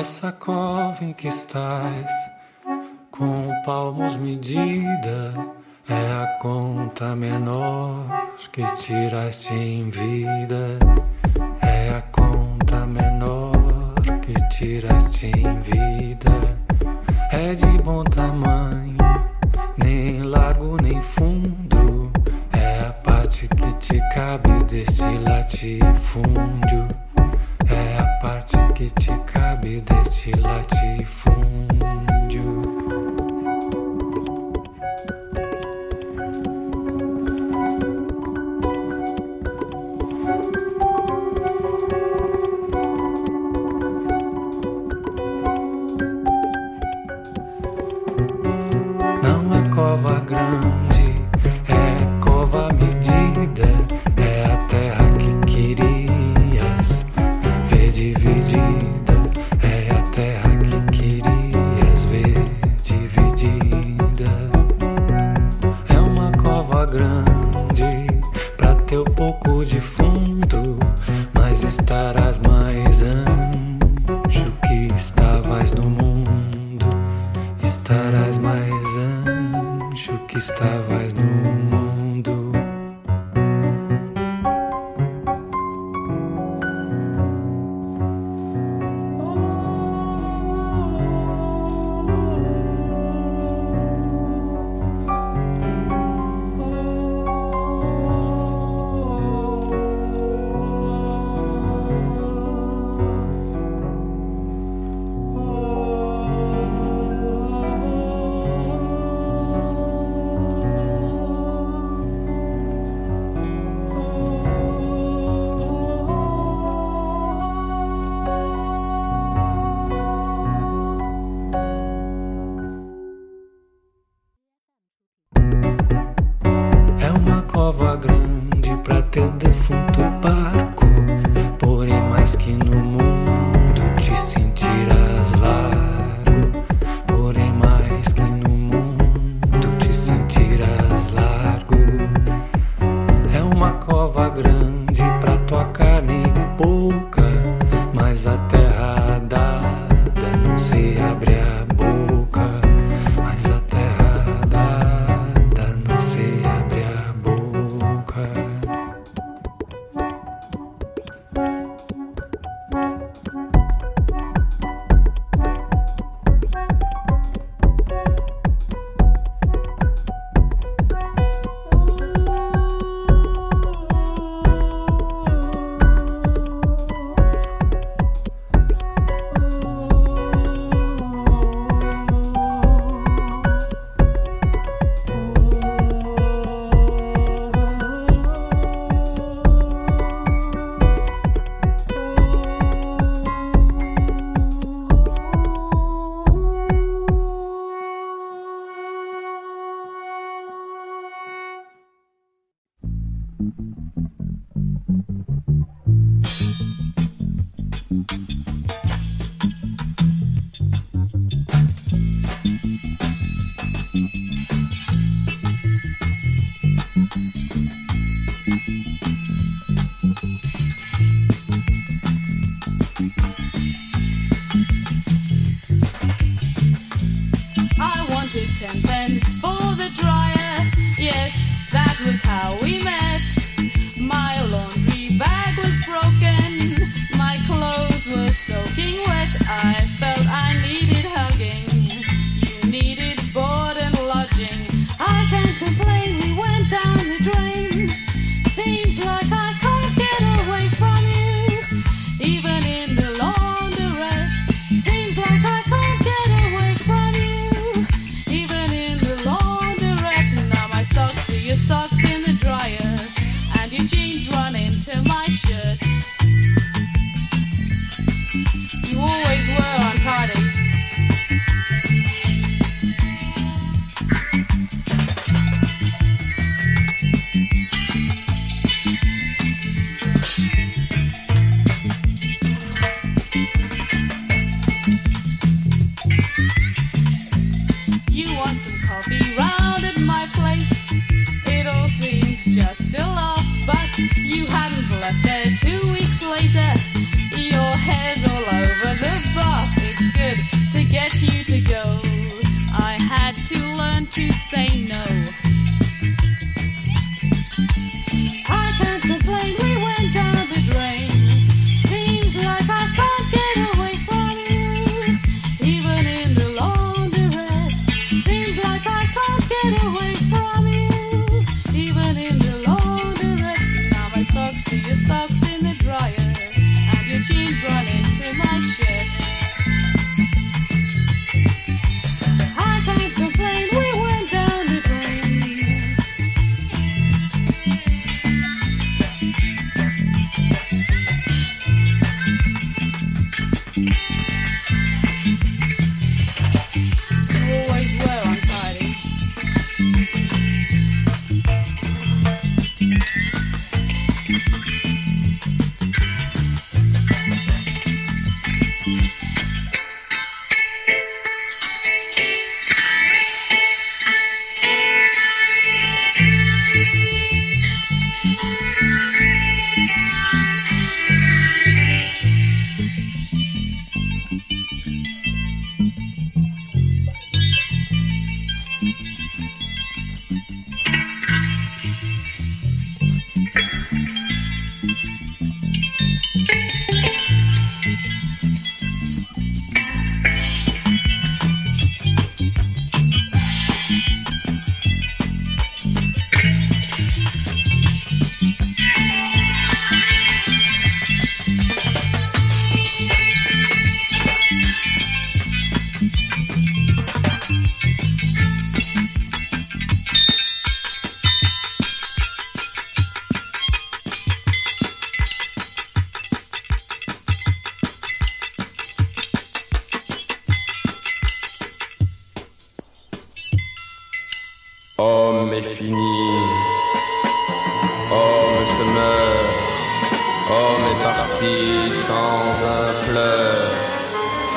Essa cova em que estás, com palmos medida, é a conta menor que tiraste em vida. É a conta menor que tiraste em vida.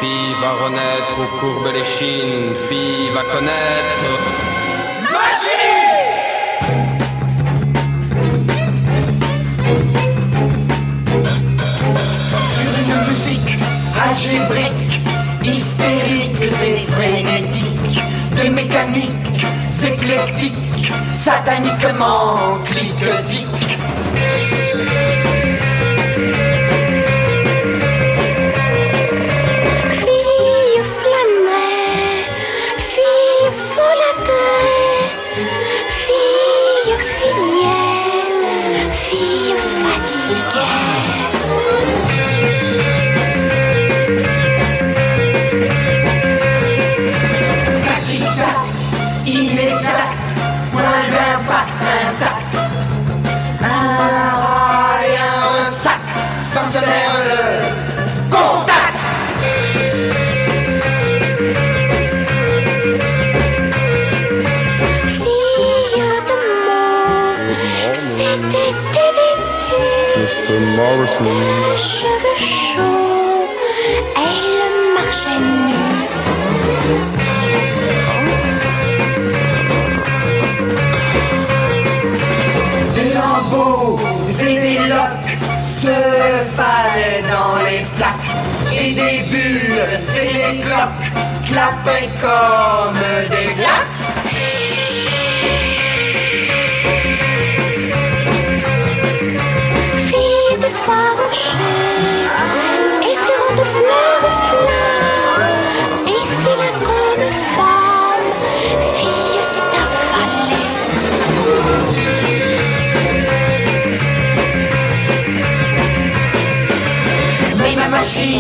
Fille va renaître aux courbes les chines, fille va connaître. Machine Sur une musique algébrique, hystérique et frénétique, des mécaniques éclectiques, sataniquement cliquetiques des cheveux chauds, elle marchait nue. et des loques se fanaient dans les flaques. Et des bulles et des cloques clapaient comme des glaces.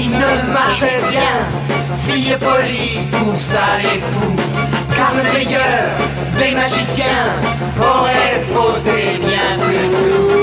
ne marchait bien. Fille polie pousse à l'épouse, car le meilleur des magiciens aurait frotté bien plus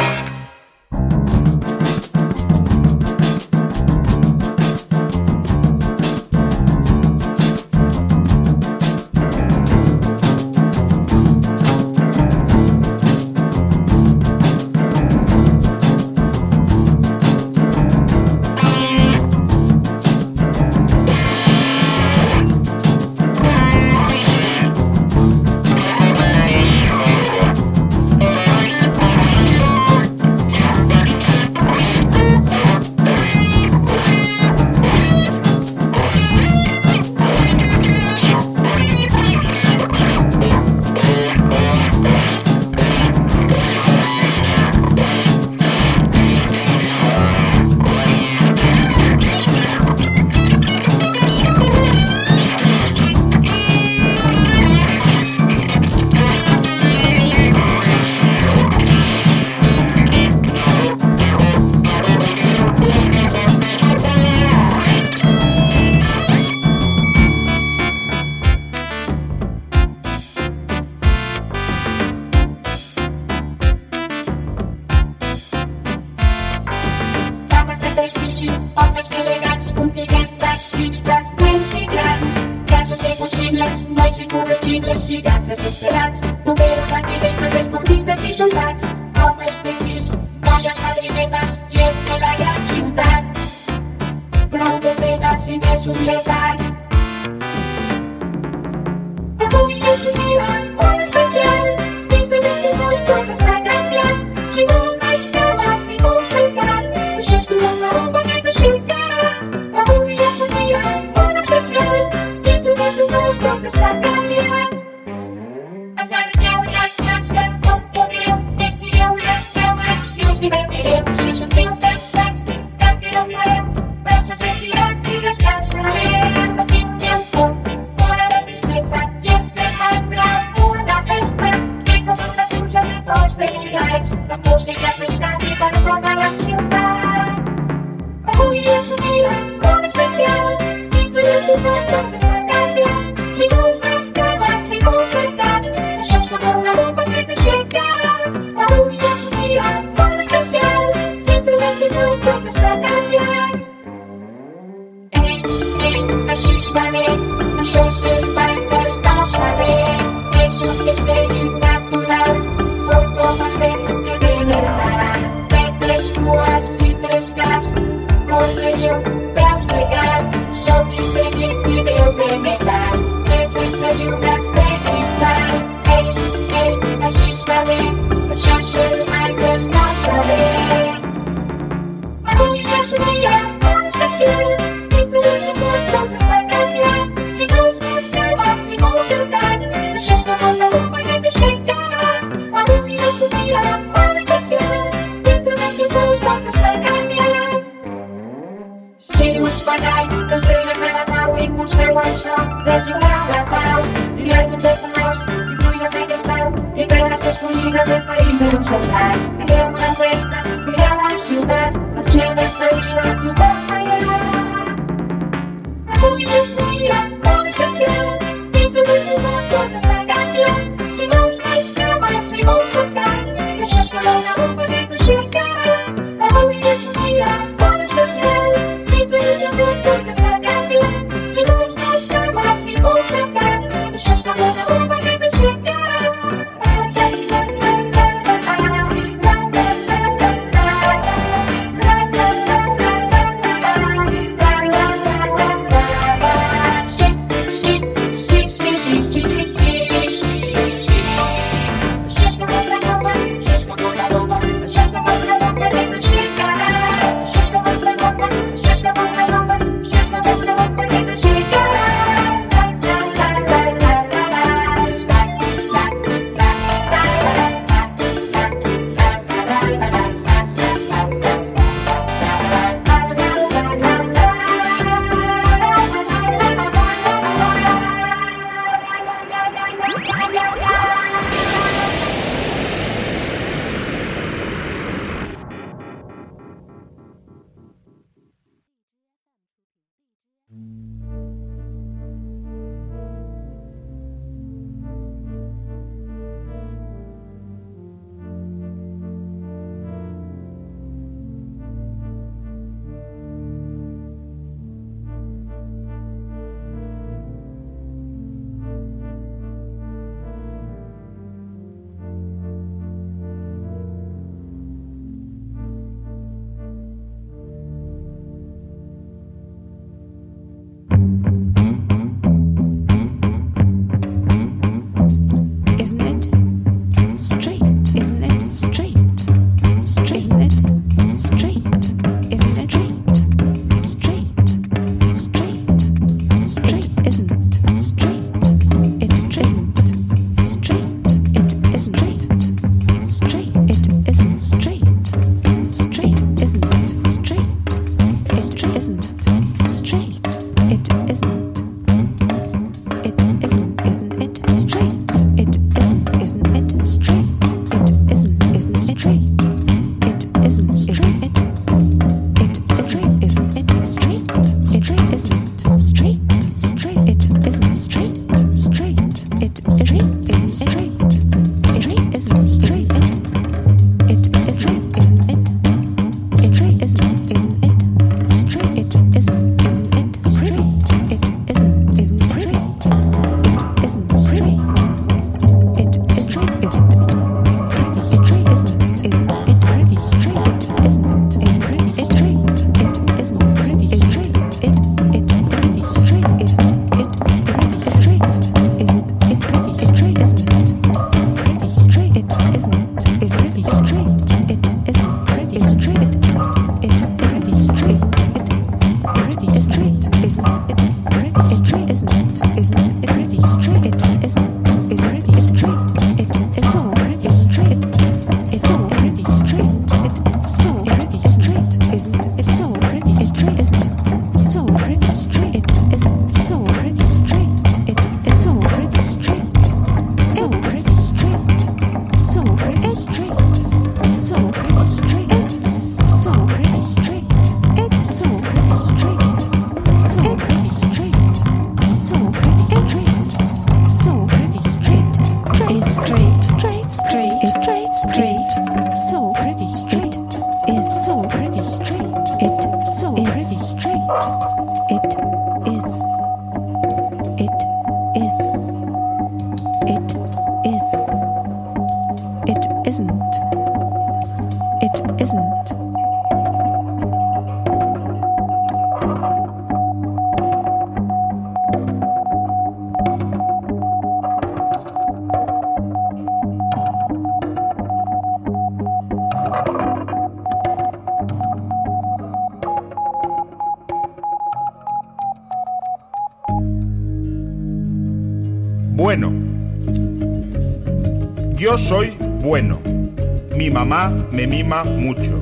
mamá me mima mucho.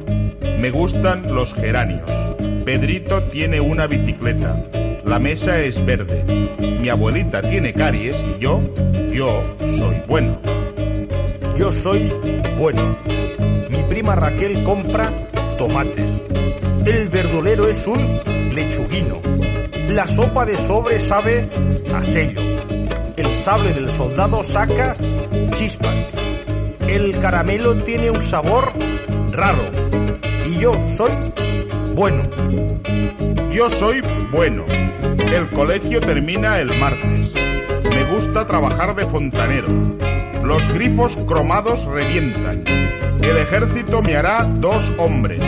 Me gustan los geranios. Pedrito tiene una bicicleta. La mesa es verde. Mi abuelita tiene caries y yo, yo soy bueno. Yo soy bueno. Mi prima Raquel compra tomates. El verdolero es un lechuguino. La sopa de sobre sabe a sello. El sable del soldado saca chispas. El caramelo tiene un sabor raro. Y yo soy bueno. Yo soy bueno. El colegio termina el martes. Me gusta trabajar de fontanero. Los grifos cromados revientan. El ejército me hará dos hombres.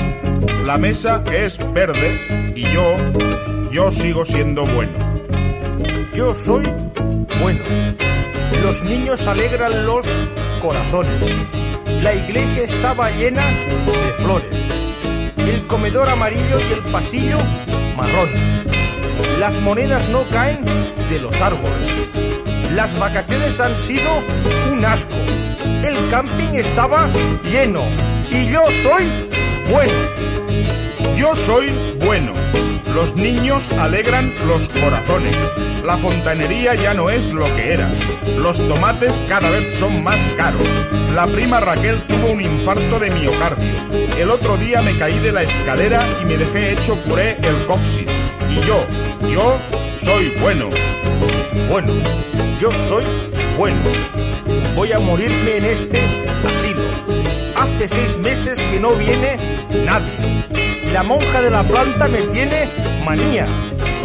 La mesa es verde y yo, yo sigo siendo bueno. Yo soy bueno. Los niños alegran los corazones. La iglesia estaba llena de flores. El comedor amarillo y el pasillo marrón. Las monedas no caen de los árboles. Las vacaciones han sido un asco. El camping estaba lleno. Y yo soy bueno. Yo soy bueno. Los niños alegran los corazones. La fontanería ya no es lo que era. Los tomates cada vez son más caros. La prima Raquel tuvo un infarto de miocardio. El otro día me caí de la escalera y me dejé hecho puré el coxis. Y yo, yo soy bueno. Bueno, yo soy bueno. Voy a morirme en este asilo. Hace seis meses que no viene nadie. La monja de la planta me tiene manía.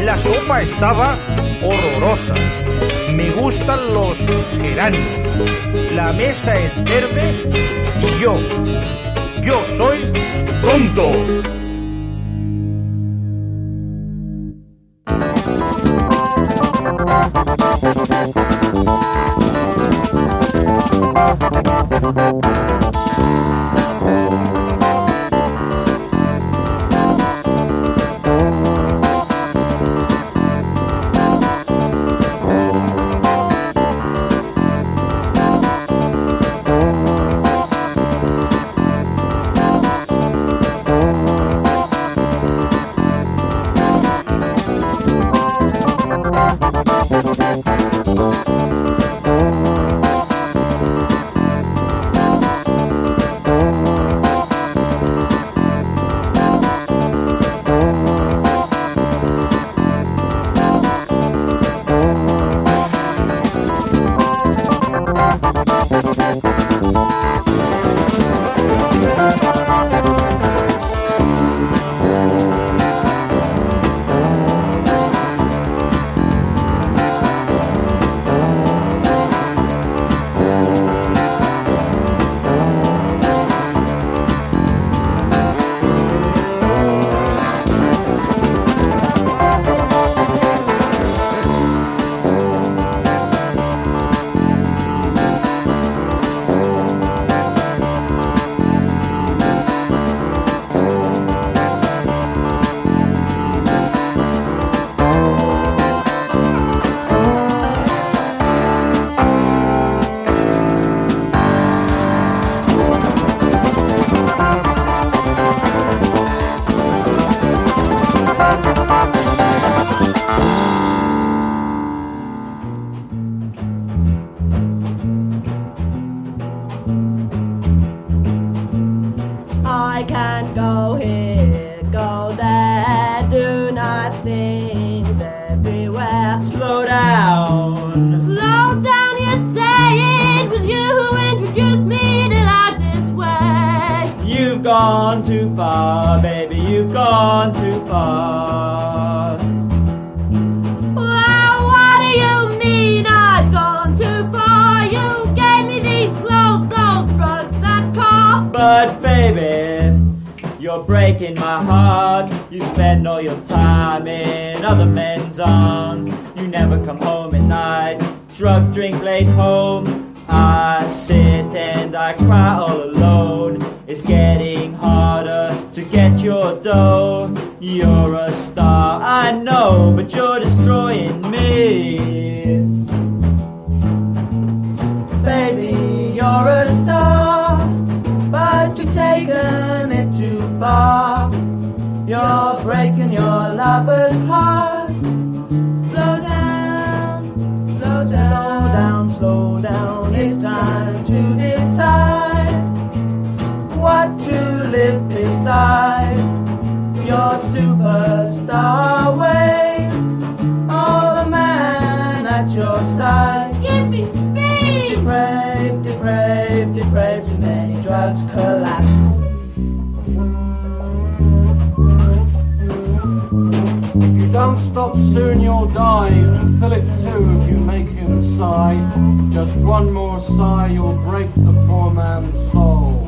La sopa estaba horrorosa. Me gustan los geranios. La mesa es verde y yo, yo soy tonto. stop soon you'll die, and Philip too if you make him sigh. Just one more sigh, you'll break the poor man's soul.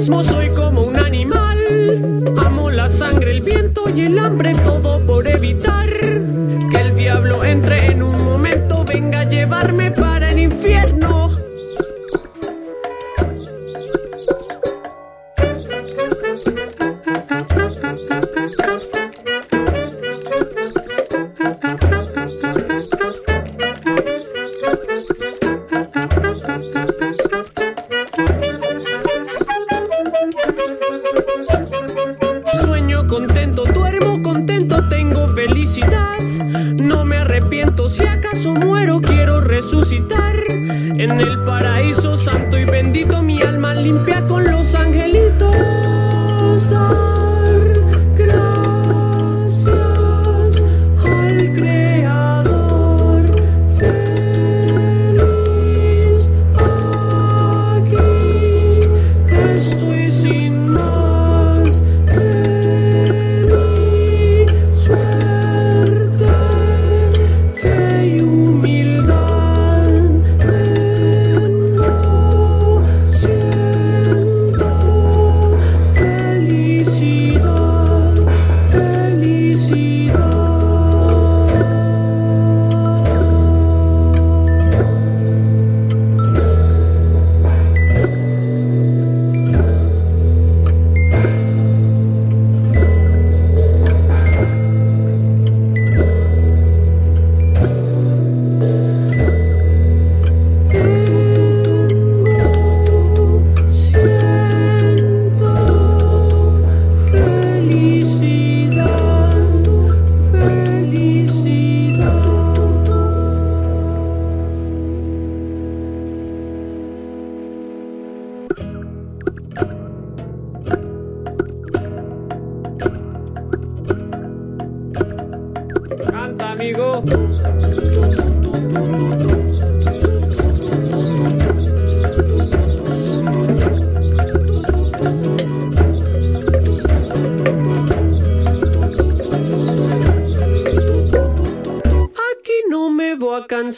soy como un animal. Amo la sangre, el viento y el hambre, todo por él.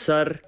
Sir.